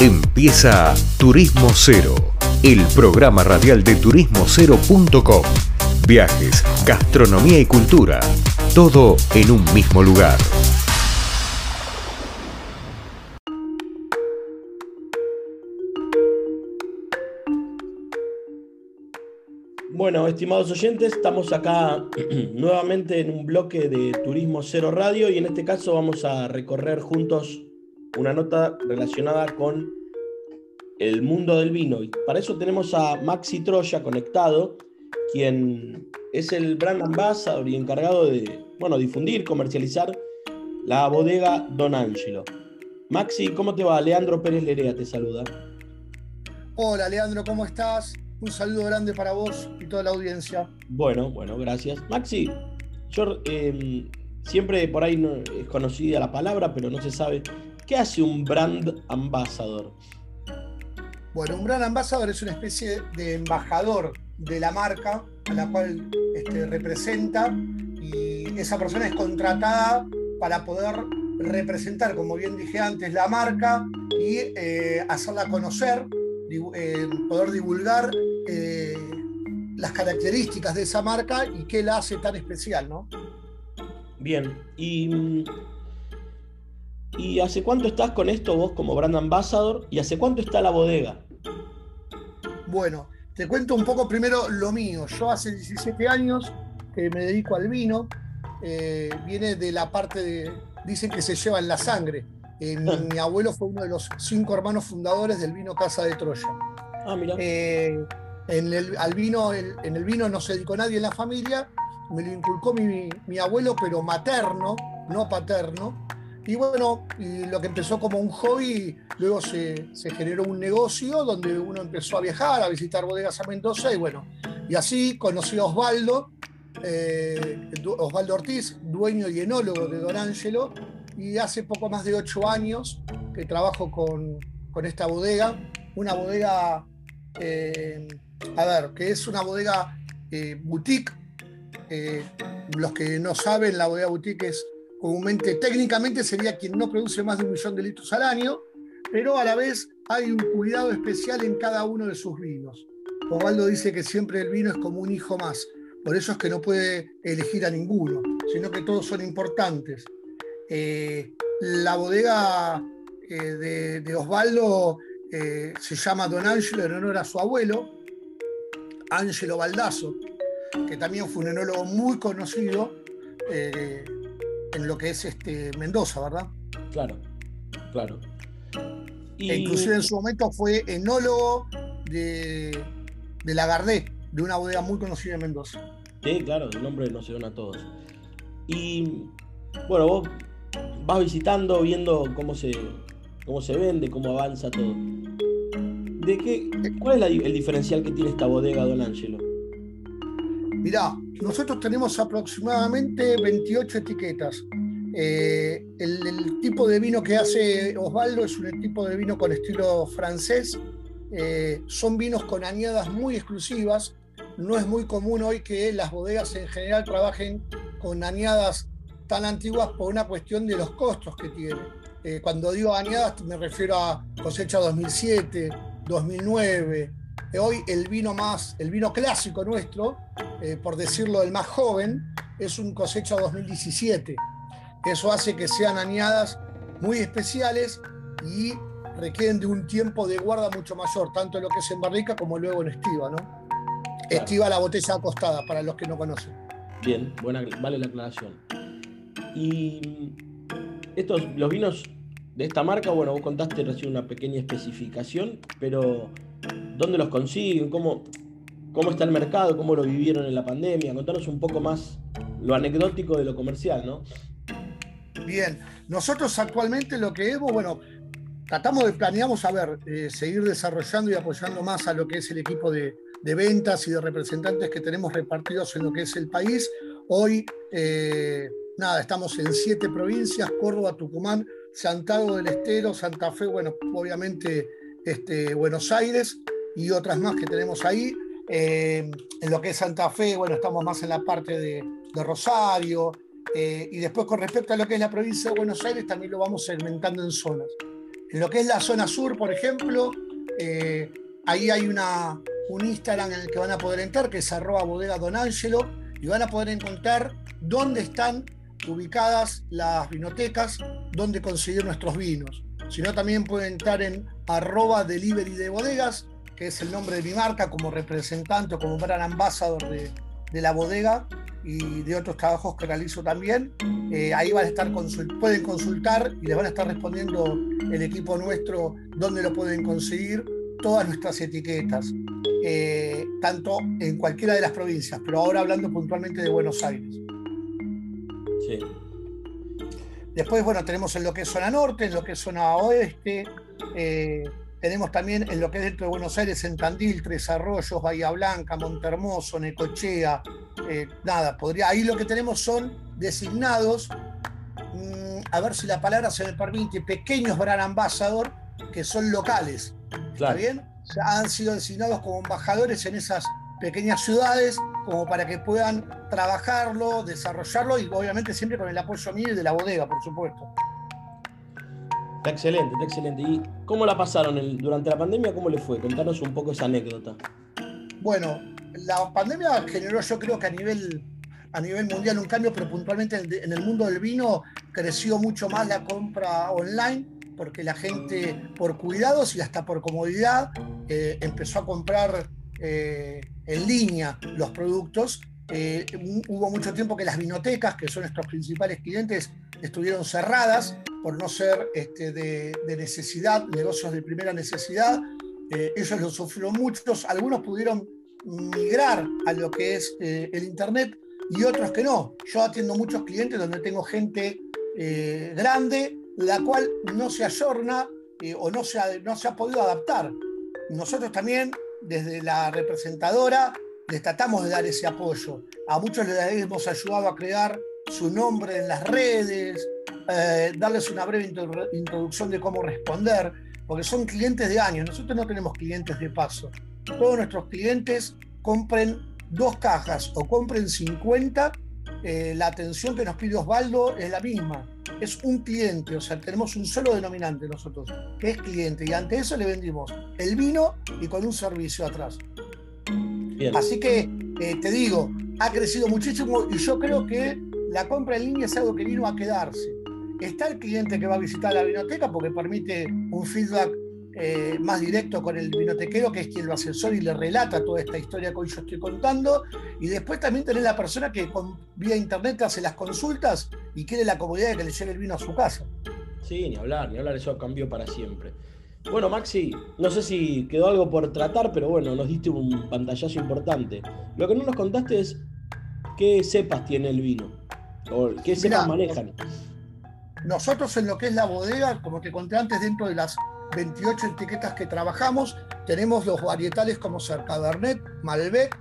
Empieza Turismo Cero, el programa radial de turismocero.com. Viajes, gastronomía y cultura, todo en un mismo lugar. Bueno, estimados oyentes, estamos acá nuevamente en un bloque de Turismo Cero Radio y en este caso vamos a recorrer juntos una nota relacionada con el mundo del vino. Y para eso tenemos a Maxi Troya conectado, quien es el brand ambassador y encargado de bueno, difundir, comercializar la bodega Don Angelo. Maxi, ¿cómo te va? Leandro Pérez Lerea te saluda. Hola Leandro, ¿cómo estás? Un saludo grande para vos y toda la audiencia. Bueno, bueno, gracias. Maxi, yo em, siempre por ahí no, es conocida la palabra, pero no se sabe. ¿Qué hace un brand ambassador? Bueno, un brand ambassador es una especie de embajador de la marca a la cual este, representa y esa persona es contratada para poder representar, como bien dije antes, la marca y eh, hacerla conocer, eh, poder divulgar eh, las características de esa marca y qué la hace tan especial, ¿no? Bien, y ¿Y hace cuánto estás con esto vos como brand ambassador? ¿Y hace cuánto está la bodega? Bueno, te cuento un poco primero lo mío. Yo hace 17 años que me dedico al vino. Eh, viene de la parte de. Dicen que se lleva en la sangre. Eh, mi, abuelo fue uno de los cinco hermanos fundadores del vino Casa de Troya. Ah, mira. Eh, en, el, al vino, en el vino no se dedicó nadie en la familia. Me lo inculcó mi, mi abuelo, pero materno, no paterno. Y bueno, lo que empezó como un hobby, luego se, generó un negocio donde uno empezó a viajar, a visitar bodegas a Mendoza y bueno, y así conocí a Osvaldo, eh, Osvaldo Ortiz, dueño y enólogo de Don Ángelo, y hace poco más de ocho años que trabajo con, esta bodega, una bodega, eh, a ver, que es una bodega eh, boutique. los que no saben, la bodega boutique es técnicamente sería quien no produce más de un millón de litros al año, pero a la vez hay un cuidado especial en cada uno de sus vinos. Osvaldo dice que siempre el vino es como un hijo más, por eso es que no puede elegir a ninguno, sino que todos son importantes. Eh, la bodega eh, de, Osvaldo eh, se llama Don Angelo en honor a su abuelo, Angelo Baldasso, que también fue un enólogo muy conocido en lo que es este Mendoza, ¿verdad? Claro, claro. E inclusive en su momento fue enólogo de, de la Gardé, de una bodega muy conocida en Mendoza. Sí, claro, el nombre nos suena a todos. Y bueno, vos vas visitando, viendo cómo se, cómo se vende, cómo avanza todo. ¿De qué, ¿Cuál es el diferencial que tiene esta bodega, Don Angelo? Mirá, nosotros tenemos aproximadamente 28 etiquetas. Eh, el, tipo de vino que hace Osvaldo es un tipo de vino con estilo francés. Eh, son vinos con añadas muy exclusivas. No es muy común hoy que las bodegas en general trabajen con añadas tan antiguas por una cuestión de los costos que tienen. Eh, cuando digo añadas me refiero a cosecha 2007, 2009, Hoy el vino más, el vino clásico nuestro, eh, por decirlo el más joven, es un cosecha 2017. Eso hace que sean añadas muy especiales y requieren de un tiempo de guarda mucho mayor, tanto en lo que es en barrica como luego en estiva, ¿no? Estiva la botella acostada, para los que no conocen. Bien, buena, vale la aclaración. Y estos, los vinos de esta marca, bueno, vos contaste recién una pequeña especificación, pero dónde los consiguen, cómo, cómo está el mercado, cómo lo vivieron en la pandemia. Contanos un poco más lo anecdótico de lo comercial, ¿no? Bien, nosotros actualmente lo que hemos, bueno, tratamos de, planeamos, a ver, eh, seguir desarrollando y apoyando más a lo que es el equipo de, ventas y de representantes que tenemos repartidos en lo que es el país. Hoy, eh, nada, estamos en siete provincias, Córdoba, Tucumán, Santiago del Estero, Santa Fe, bueno, obviamente este, Buenos Aires y otras más que tenemos ahí. Eh, en lo que es Santa Fe, bueno, estamos más en la parte de, Rosario. Eh, y después con respecto a lo que es la provincia de Buenos Aires, también lo vamos segmentando en zonas. En lo que es la zona sur, por ejemplo, eh, ahí hay una, un Instagram en el que van a poder entrar, que es arroba bodega don Angelo, y van a poder encontrar dónde están ubicadas las vinotecas, dónde conseguir nuestros vinos. Si no, también pueden entrar en arroba delivery de bodegas, que es el nombre de mi marca como representante o como gran ambassador de, la bodega y de otros trabajos que realizo también. Eh, ahí van a estar pueden consultar y les van a estar respondiendo el equipo nuestro dónde lo pueden conseguir todas nuestras etiquetas, eh, tanto en cualquiera de las provincias, pero ahora hablando puntualmente de Buenos Aires. Sí. Después, bueno, tenemos en lo que es zona norte, en lo que es zona oeste, eh, tenemos también en lo que es dentro de Buenos Aires, en Tandil, Tres Arroyos, Bahía Blanca, Montermoso, Necochea, eh, nada, podría, ahí lo que tenemos son designados, mm, a ver si la palabra se me permite, pequeños brand ambassador que son locales. ¿Está bien? han sido designados como embajadores en esas pequeñas ciudades como para que puedan trabajarlo, desarrollarlo y obviamente siempre con el apoyo mío y de la bodega, por supuesto. Está excelente, está excelente. ¿Y cómo la pasaron durante la pandemia? ¿Cómo le fue? Contanos un poco esa anécdota. Bueno, la pandemia generó yo creo que a nivel, a nivel mundial un cambio, pero puntualmente en el mundo del vino creció mucho más la compra online porque la gente por cuidados y hasta por comodidad eh, empezó a comprar eh, en línea los productos. Eh, hubo mucho tiempo que las vinotecas, que son nuestros principales clientes, estuvieron cerradas por no ser este, de, necesidad, negocios de primera necesidad. ellos lo sufrieron muchos, algunos pudieron migrar a lo que es el Internet y otros que no. Yo atiendo muchos clientes donde tengo gente grande la cual no se ayorna eh, o no se, ha, no se ha podido adaptar. Nosotros también, desde la representadora, les tratamos de dar ese apoyo. A muchos les hemos ayudado a crear su nombre en las redes, eh, darles una breve introducción de cómo responder, porque son clientes de años. Nosotros no tenemos clientes de paso. Todos nuestros clientes compren dos cajas o compren 50 eh, la atención que nos pide Osvaldo es la misma. Es un cliente, o sea, tenemos un solo denominante nosotros, que es cliente. Y ante eso le vendimos el vino y con un servicio atrás. Así que eh, te digo, ha crecido muchísimo y yo creo que la compra en línea es algo que vino a quedarse. Está el cliente que va a visitar la biblioteca porque permite un feedback eh, más directo con el vinotequero, que es quien lo asesora y le relata toda esta historia que hoy yo estoy contando. Y después también tenés la persona que con, vía internet hace las consultas y quiere la comodidad de que le llegue el vino a su casa. Sí, ni hablar, ni hablar, eso cambió para siempre. Bueno, Maxi, no sé si quedó algo por tratar, pero bueno, nos diste un pantallazo importante. Lo que no nos contaste es qué cepas tiene el vino, o qué cepas manejan. Nosotros en lo que es la bodega, como te conté antes, dentro de las 28 etiquetas que trabajamos. Tenemos los varietales como ser Cabernet, Malbec,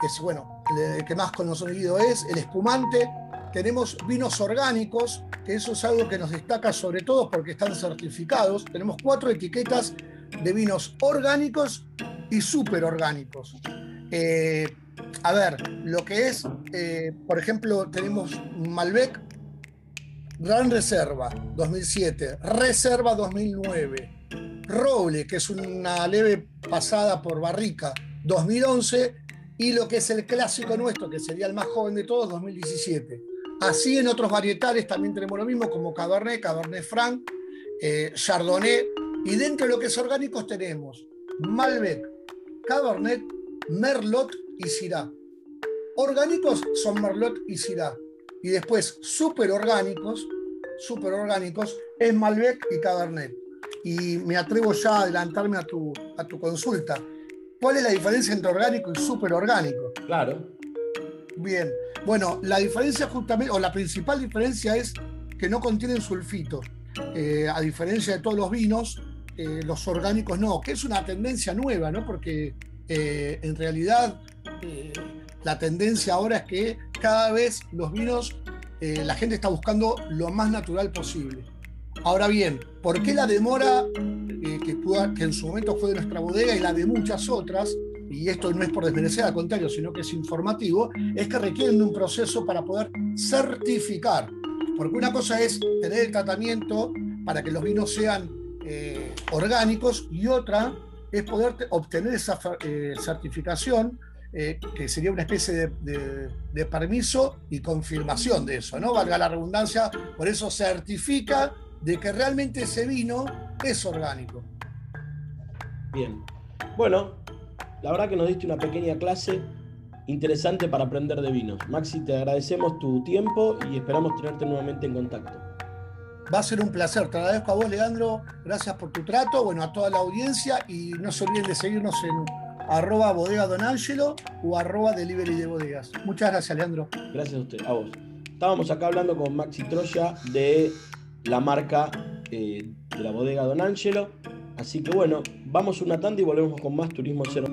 que es bueno, el que más conocido es, el espumante. Tenemos vinos orgánicos, que eso es algo que nos destaca sobre todo porque están certificados. Tenemos cuatro etiquetas de vinos orgánicos y súper orgánicos. Eh, a ver, lo que es, eh, por ejemplo, tenemos Malbec Gran Reserva 2007, Reserva 2009, Roble, que es una leve pasada por barrica, 2011, y lo que es el clásico nuestro, que sería el más joven de todos, 2017. Así en otros varietales también tenemos lo mismo, como Cabernet, Cabernet Franc, eh, Chardonnay, y dentro de lo que es orgánicos tenemos Malbec, Cabernet, Merlot y Syrah. Orgánicos son Merlot y Syrah. Y después, súper orgánicos, súper orgánicos, es Malbec y Cabernet y me atrevo ya a adelantarme a tu, a tu consulta. ¿Cuál es la diferencia entre orgánico y superorgánico? Claro. Bien. Bueno, la diferencia justamente, o la principal diferencia es que no contienen sulfito. Eh, a diferencia de todos los vinos, eh, los orgánicos no, que es una tendencia nueva, ¿no? Porque eh, en realidad la tendencia ahora es que cada vez los vinos, la gente está buscando lo más natural posible. Ahora bien, ¿por qué la demora eh, que, que, en su momento fue de nuestra bodega y la de muchas otras? Y esto no es por desmerecer, al contrario, sino que es informativo, es que requieren un proceso para poder certificar. Porque una cosa es tener el tratamiento para que los vinos sean eh, orgánicos y otra es poder obtener esa eh, certificación eh, que sería una especie de, permiso y confirmación de eso, ¿no? Valga la redundancia, por eso certifica de que realmente ese vino es orgánico. Bien. Bueno, la verdad que nos diste una pequeña clase interesante para aprender de vinos. Maxi, te agradecemos tu tiempo y esperamos tenerte nuevamente en contacto. Va a ser un placer. Te agradezco a vos, Leandro. Gracias por tu trato. Bueno, a toda la audiencia y no se olviden de seguirnos en arroba bodega don Angelo o arroba delivery de bodegas. Muchas gracias, Leandro. Gracias a usted, a vos. Estábamos acá hablando con Maxi Troya de la marca eh, de la bodega Don Angelo. Así que bueno, vamos una tanda y volvemos con más Turismo Cero.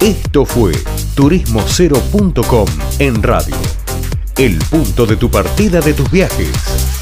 Esto fue turismocero.com en radio. El punto de tu partida de tus viajes.